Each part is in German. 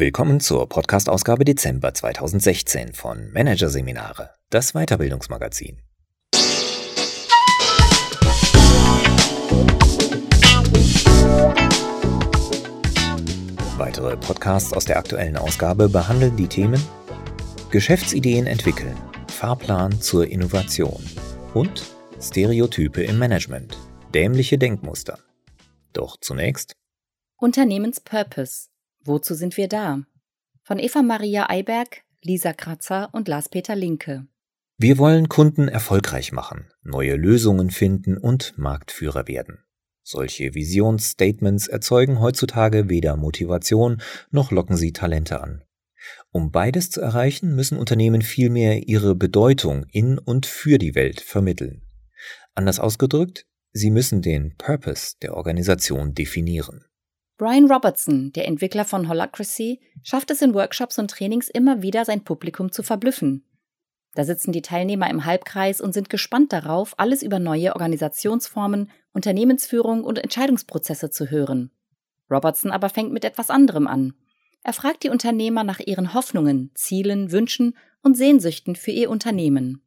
Willkommen zur Podcast-Ausgabe Dezember 2016 von Managerseminare, das Weiterbildungsmagazin. Weitere Podcasts aus der aktuellen Ausgabe behandeln die Themen Geschäftsideen entwickeln, Fahrplan zur Innovation und Stereotype im Management, dämliche Denkmuster. Doch zunächst Unternehmenspurpose Wozu sind wir da? Von Eva Maria Eiberg, Lisa Kratzer und Lars-Peter Linke. Wir wollen Kunden erfolgreich machen, neue Lösungen finden und Marktführer werden. Solche Visionsstatements erzeugen heutzutage weder Motivation noch locken sie Talente an. Um beides zu erreichen, müssen Unternehmen vielmehr ihre Bedeutung in und für die Welt vermitteln. Anders ausgedrückt, sie müssen den Purpose der Organisation definieren. Brian Robertson, der Entwickler von Holacracy, schafft es in Workshops und Trainings immer wieder, sein Publikum zu verblüffen. Da sitzen die Teilnehmer im Halbkreis und sind gespannt darauf, alles über neue Organisationsformen, Unternehmensführung und Entscheidungsprozesse zu hören. Robertson aber fängt mit etwas anderem an. Er fragt die Unternehmer nach ihren Hoffnungen, Zielen, Wünschen und Sehnsüchten für ihr Unternehmen.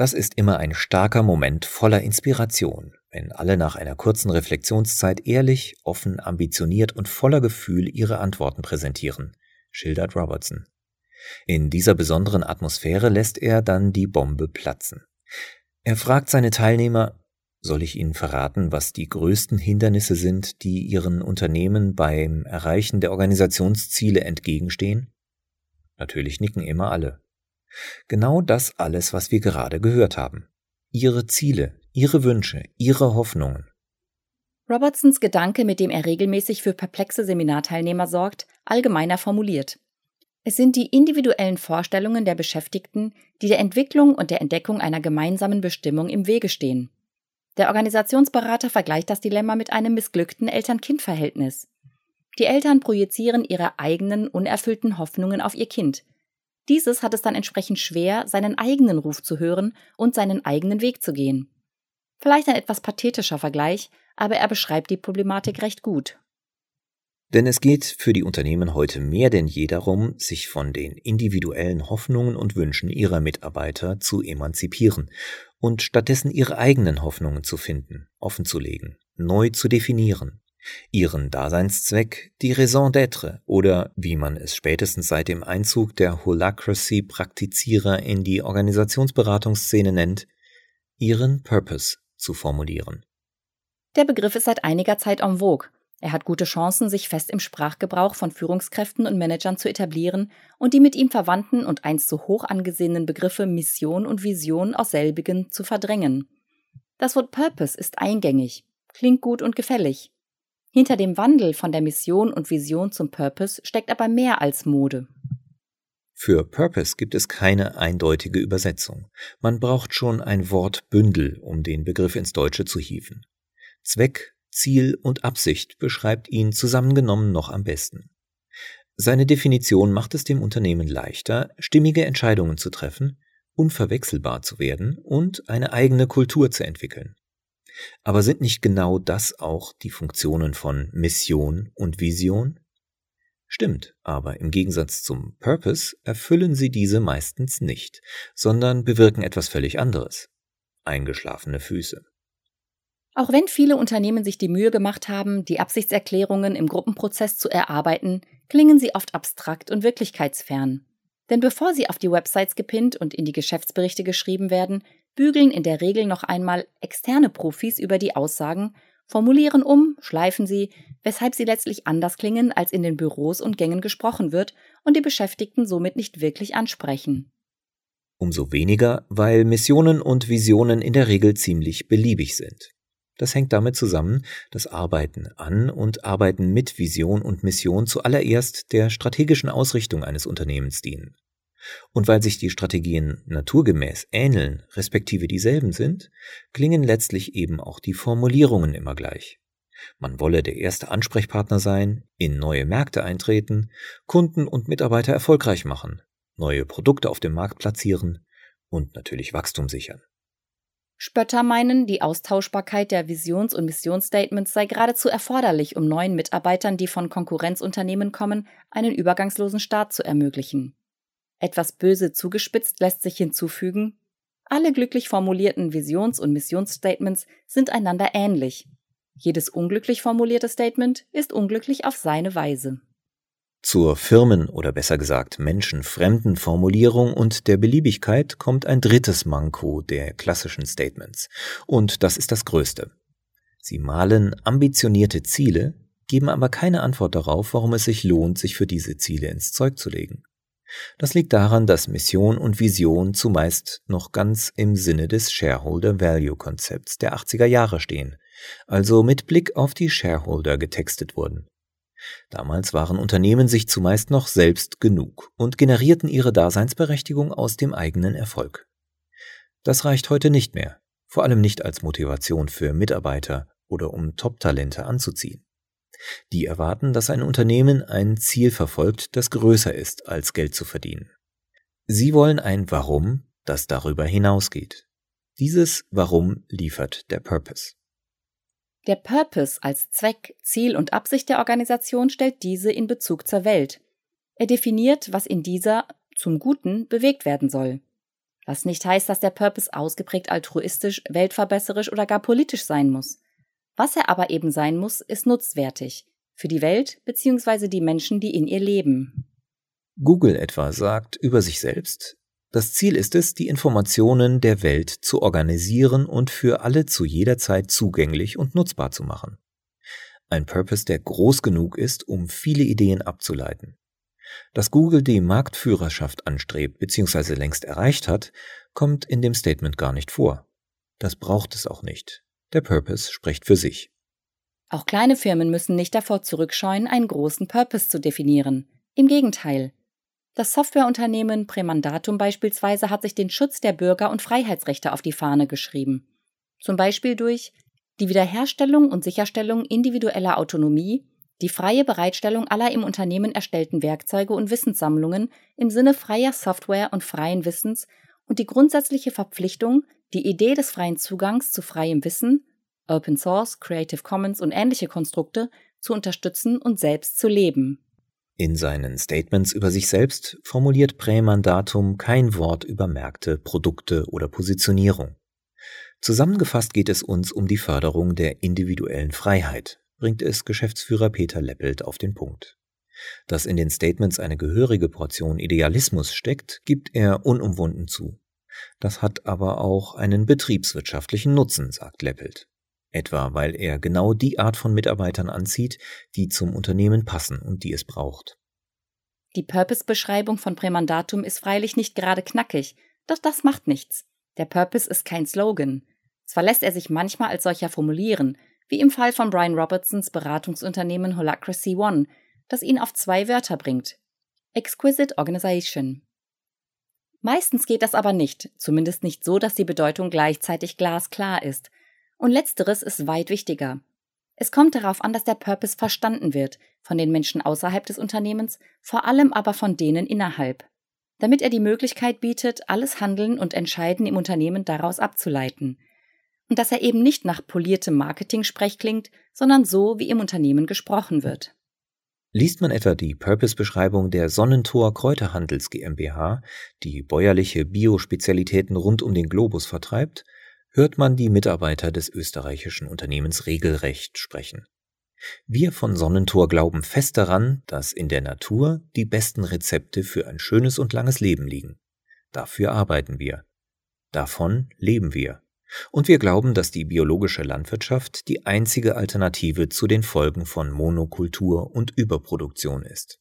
Das ist immer ein starker Moment voller Inspiration, wenn alle nach einer kurzen Reflexionszeit ehrlich, offen, ambitioniert und voller Gefühl ihre Antworten präsentieren, schildert Robertson. In dieser besonderen Atmosphäre lässt er dann die Bombe platzen. Er fragt seine Teilnehmer, soll ich Ihnen verraten, was die größten Hindernisse sind, die Ihren Unternehmen beim Erreichen der Organisationsziele entgegenstehen? Natürlich nicken immer alle. Genau das alles, was wir gerade gehört haben. Ihre Ziele, ihre Wünsche, ihre Hoffnungen. Robertsons Gedanke, mit dem er regelmäßig für perplexe Seminarteilnehmer sorgt, allgemeiner formuliert. Es sind die individuellen Vorstellungen der Beschäftigten, die der Entwicklung und der Entdeckung einer gemeinsamen Bestimmung im Wege stehen. Der Organisationsberater vergleicht das Dilemma mit einem missglückten Eltern-Kind-Verhältnis. Die Eltern projizieren ihre eigenen unerfüllten Hoffnungen auf ihr Kind. Dieses hat es dann entsprechend schwer, seinen eigenen Ruf zu hören und seinen eigenen Weg zu gehen. Vielleicht ein etwas pathetischer Vergleich, aber er beschreibt die Problematik recht gut. Denn es geht für die Unternehmen heute mehr denn je darum, sich von den individuellen Hoffnungen und Wünschen ihrer Mitarbeiter zu emanzipieren und stattdessen ihre eigenen Hoffnungen zu finden, offenzulegen, neu zu definieren, ihren Daseinszweck, die Raison d'être oder, wie man es spätestens seit dem Einzug der Holacracy-Praktizierer in die Organisationsberatungsszene nennt, ihren Purpose zu formulieren. Der Begriff ist seit einiger Zeit en vogue. Er hat gute Chancen, sich fest im Sprachgebrauch von Führungskräften und Managern zu etablieren und die mit ihm verwandten und einst so hoch angesehenen Begriffe Mission und Vision aus selbigen zu verdrängen. Das Wort Purpose ist eingängig, klingt gut und gefällig. Hinter dem Wandel von der Mission und Vision zum Purpose steckt aber mehr als Mode. Für Purpose gibt es keine eindeutige Übersetzung. Man braucht schon ein Wortbündel, um den Begriff ins Deutsche zu hieven. Zweck, Ziel und Absicht beschreibt ihn zusammengenommen noch am besten. Seine Definition macht es dem Unternehmen leichter, stimmige Entscheidungen zu treffen, unverwechselbar zu werden und eine eigene Kultur zu entwickeln. Aber sind nicht genau das auch die Funktionen von Mission und Vision? Stimmt, aber im Gegensatz zum Purpose erfüllen sie diese meistens nicht, sondern bewirken etwas völlig anderes. Eingeschlafene Füße. Auch wenn viele Unternehmen sich die Mühe gemacht haben, die Absichtserklärungen im Gruppenprozess zu erarbeiten, klingen sie oft abstrakt und wirklichkeitsfern. Denn bevor sie auf die Websites gepinnt und in die Geschäftsberichte geschrieben werden, bügeln in der Regel noch einmal externe Profis über die Aussagen formulieren um, schleifen sie, weshalb sie letztlich anders klingen, als in den Büros und Gängen gesprochen wird und die Beschäftigten somit nicht wirklich ansprechen. Umso weniger, weil Missionen und Visionen in der Regel ziemlich beliebig sind. Das hängt damit zusammen, dass Arbeiten an und Arbeiten mit Vision und Mission zuallererst der strategischen Ausrichtung eines Unternehmens dienen. Und weil sich die Strategien naturgemäß ähneln, respektive dieselben sind, klingen letztlich eben auch die Formulierungen immer gleich. Man wolle der erste Ansprechpartner sein, in neue Märkte eintreten, Kunden und Mitarbeiter erfolgreich machen, neue Produkte auf dem Markt platzieren und natürlich Wachstum sichern. Spötter meinen, die Austauschbarkeit der Visions- und Missionsstatements sei geradezu erforderlich, um neuen Mitarbeitern, die von Konkurrenzunternehmen kommen, einen übergangslosen Start zu ermöglichen. Etwas böse zugespitzt lässt sich hinzufügen, alle glücklich formulierten Visions- und Missionsstatements sind einander ähnlich. Jedes unglücklich formulierte Statement ist unglücklich auf seine Weise. Zur Firmen- oder besser gesagt menschenfremden Formulierung und der Beliebigkeit kommt ein drittes Manko der klassischen Statements. Und das ist das größte. Sie malen ambitionierte Ziele, geben aber keine Antwort darauf, warum es sich lohnt, sich für diese Ziele ins Zeug zu legen. Das liegt daran, dass Mission und Vision zumeist noch ganz im Sinne des Shareholder Value Konzepts der 80er Jahre stehen, also mit Blick auf die Shareholder getextet wurden. Damals waren Unternehmen sich zumeist noch selbst genug und generierten ihre Daseinsberechtigung aus dem eigenen Erfolg. Das reicht heute nicht mehr, vor allem nicht als Motivation für Mitarbeiter oder um Top-Talente anzuziehen. Die erwarten, dass ein Unternehmen ein Ziel verfolgt, das größer ist, als Geld zu verdienen. Sie wollen ein Warum, das darüber hinausgeht. Dieses Warum liefert der Purpose. Der Purpose als Zweck, Ziel und Absicht der Organisation stellt diese in Bezug zur Welt. Er definiert, was in dieser zum Guten bewegt werden soll. Was nicht heißt, dass der Purpose ausgeprägt altruistisch, weltverbesserisch oder gar politisch sein muss. Was er aber eben sein muss, ist nutzwertig für die Welt bzw. die Menschen, die in ihr leben. Google etwa sagt über sich selbst, das Ziel ist es, die Informationen der Welt zu organisieren und für alle zu jeder Zeit zugänglich und nutzbar zu machen. Ein Purpose, der groß genug ist, um viele Ideen abzuleiten. Dass Google die Marktführerschaft anstrebt bzw. längst erreicht hat, kommt in dem Statement gar nicht vor. Das braucht es auch nicht. Der Purpose spricht für sich. Auch kleine Firmen müssen nicht davor zurückscheuen, einen großen Purpose zu definieren. Im Gegenteil, das Softwareunternehmen Premandatum beispielsweise hat sich den Schutz der Bürger- und Freiheitsrechte auf die Fahne geschrieben. Zum Beispiel durch die Wiederherstellung und Sicherstellung individueller Autonomie, die freie Bereitstellung aller im Unternehmen erstellten Werkzeuge und Wissenssammlungen im Sinne freier Software und freien Wissens und die grundsätzliche Verpflichtung, die Idee des freien Zugangs zu freiem Wissen, Open Source, Creative Commons und ähnliche Konstrukte zu unterstützen und selbst zu leben. In seinen Statements über sich selbst formuliert Prämandatum kein Wort über Märkte, Produkte oder Positionierung. Zusammengefasst geht es uns um die Förderung der individuellen Freiheit, bringt es Geschäftsführer Peter Leppelt auf den Punkt. Dass in den Statements eine gehörige Portion Idealismus steckt, gibt er unumwunden zu. Das hat aber auch einen betriebswirtschaftlichen Nutzen, sagt Leppelt etwa weil er genau die Art von Mitarbeitern anzieht, die zum Unternehmen passen und die es braucht. Die Purpose-Beschreibung von Prämandatum ist freilich nicht gerade knackig, doch das macht nichts. Der Purpose ist kein Slogan. Zwar lässt er sich manchmal als solcher formulieren, wie im Fall von Brian Robertsons Beratungsunternehmen Holacracy One, das ihn auf zwei Wörter bringt. Exquisite Organization. Meistens geht das aber nicht, zumindest nicht so, dass die Bedeutung gleichzeitig glasklar ist, und letzteres ist weit wichtiger. Es kommt darauf an, dass der Purpose verstanden wird, von den Menschen außerhalb des Unternehmens, vor allem aber von denen innerhalb, damit er die Möglichkeit bietet, alles Handeln und Entscheiden im Unternehmen daraus abzuleiten. Und dass er eben nicht nach poliertem Marketing-Sprech klingt, sondern so, wie im Unternehmen gesprochen wird. Liest man etwa die Purpose-Beschreibung der Sonnentor Kräuterhandels GmbH, die bäuerliche Biospezialitäten rund um den Globus vertreibt, hört man die Mitarbeiter des österreichischen Unternehmens regelrecht sprechen. Wir von Sonnentor glauben fest daran, dass in der Natur die besten Rezepte für ein schönes und langes Leben liegen. Dafür arbeiten wir. Davon leben wir. Und wir glauben, dass die biologische Landwirtschaft die einzige Alternative zu den Folgen von Monokultur und Überproduktion ist.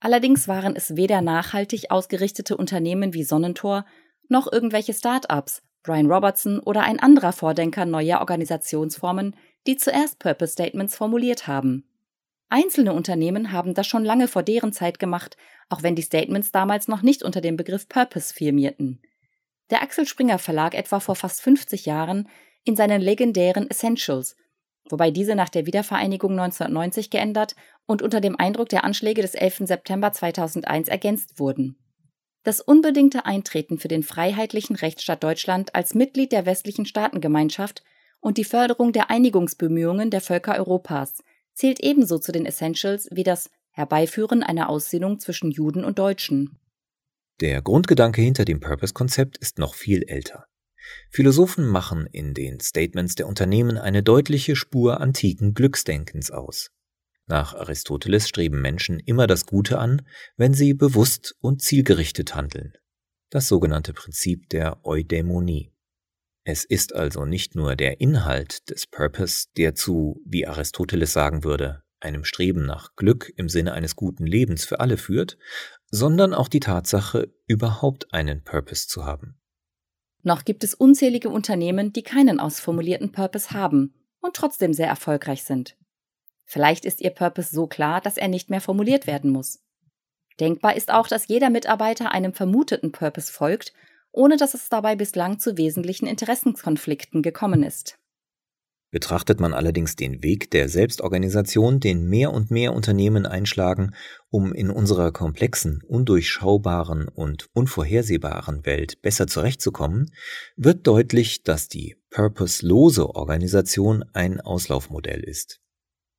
Allerdings waren es weder nachhaltig ausgerichtete Unternehmen wie Sonnentor noch irgendwelche Start-ups, Brian Robertson oder ein anderer Vordenker neuer Organisationsformen, die zuerst Purpose Statements formuliert haben. Einzelne Unternehmen haben das schon lange vor deren Zeit gemacht, auch wenn die Statements damals noch nicht unter dem Begriff Purpose firmierten. Der Axel Springer Verlag etwa vor fast 50 Jahren in seinen legendären Essentials, wobei diese nach der Wiedervereinigung 1990 geändert und unter dem Eindruck der Anschläge des 11. September 2001 ergänzt wurden. Das unbedingte Eintreten für den freiheitlichen Rechtsstaat Deutschland als Mitglied der westlichen Staatengemeinschaft und die Förderung der Einigungsbemühungen der Völker Europas zählt ebenso zu den Essentials wie das Herbeiführen einer Aussinnung zwischen Juden und Deutschen. Der Grundgedanke hinter dem Purpose-Konzept ist noch viel älter. Philosophen machen in den Statements der Unternehmen eine deutliche Spur antiken Glücksdenkens aus. Nach Aristoteles streben Menschen immer das Gute an, wenn sie bewusst und zielgerichtet handeln. Das sogenannte Prinzip der Eudämonie. Es ist also nicht nur der Inhalt des Purpose, der zu, wie Aristoteles sagen würde, einem Streben nach Glück im Sinne eines guten Lebens für alle führt, sondern auch die Tatsache, überhaupt einen Purpose zu haben. Noch gibt es unzählige Unternehmen, die keinen ausformulierten Purpose haben und trotzdem sehr erfolgreich sind. Vielleicht ist ihr Purpose so klar, dass er nicht mehr formuliert werden muss. Denkbar ist auch, dass jeder Mitarbeiter einem vermuteten Purpose folgt ohne dass es dabei bislang zu wesentlichen Interessenkonflikten gekommen ist. Betrachtet man allerdings den Weg der Selbstorganisation, den mehr und mehr Unternehmen einschlagen, um in unserer komplexen, undurchschaubaren und unvorhersehbaren Welt besser zurechtzukommen, wird deutlich, dass die purposelose Organisation ein Auslaufmodell ist.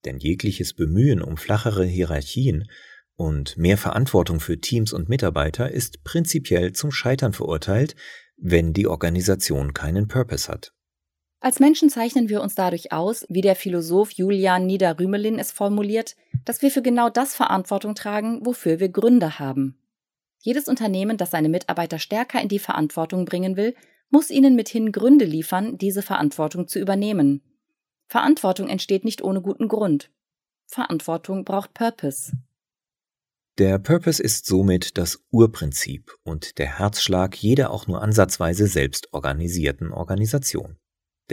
Denn jegliches Bemühen um flachere Hierarchien und mehr Verantwortung für Teams und Mitarbeiter ist prinzipiell zum Scheitern verurteilt, wenn die Organisation keinen Purpose hat. Als Menschen zeichnen wir uns dadurch aus, wie der Philosoph Julian Niederrümelin es formuliert, dass wir für genau das Verantwortung tragen, wofür wir Gründe haben. Jedes Unternehmen, das seine Mitarbeiter stärker in die Verantwortung bringen will, muss ihnen mithin Gründe liefern, diese Verantwortung zu übernehmen. Verantwortung entsteht nicht ohne guten Grund. Verantwortung braucht Purpose. Der Purpose ist somit das Urprinzip und der Herzschlag jeder auch nur ansatzweise selbst organisierten Organisation.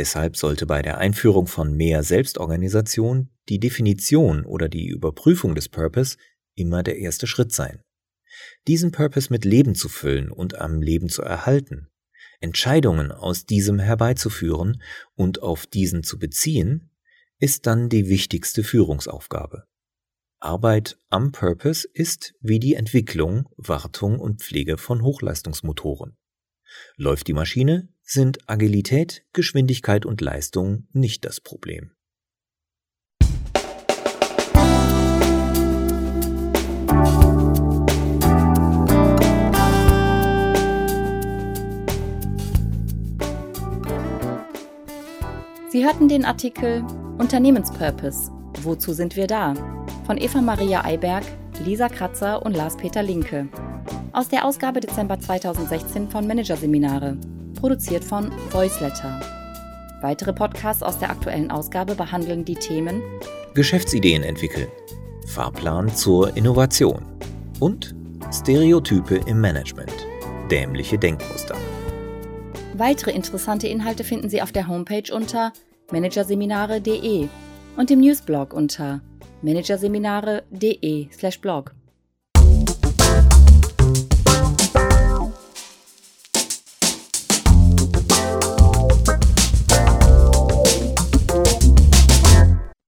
Deshalb sollte bei der Einführung von mehr Selbstorganisation die Definition oder die Überprüfung des Purpose immer der erste Schritt sein. Diesen Purpose mit Leben zu füllen und am Leben zu erhalten, Entscheidungen aus diesem herbeizuführen und auf diesen zu beziehen, ist dann die wichtigste Führungsaufgabe. Arbeit am Purpose ist wie die Entwicklung, Wartung und Pflege von Hochleistungsmotoren. Läuft die Maschine, sind Agilität, Geschwindigkeit und Leistung nicht das Problem. Sie hörten den Artikel Unternehmenspurpose. Wozu sind wir da? von Eva Maria Eiberg, Lisa Kratzer und Lars-Peter Linke. Aus der Ausgabe Dezember 2016 von Managerseminare, produziert von Voiceletter. Weitere Podcasts aus der aktuellen Ausgabe behandeln die Themen Geschäftsideen entwickeln, Fahrplan zur Innovation und Stereotype im Management, dämliche Denkmuster. Weitere interessante Inhalte finden Sie auf der Homepage unter managerseminare.de und im Newsblog unter managerseminare.de/blog.